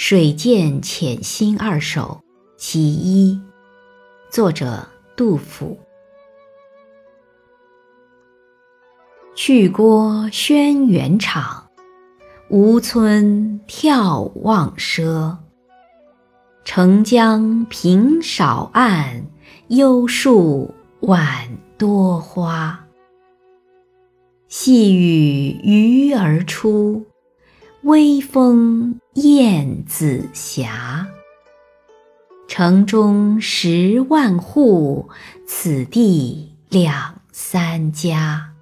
水涧潜心二首·其一，作者杜甫。去郭轩辕场，吴村眺望奢。澄江平少暗，幽树晚多花。细雨鱼儿出。微风燕子斜，城中十万户，此地两三家。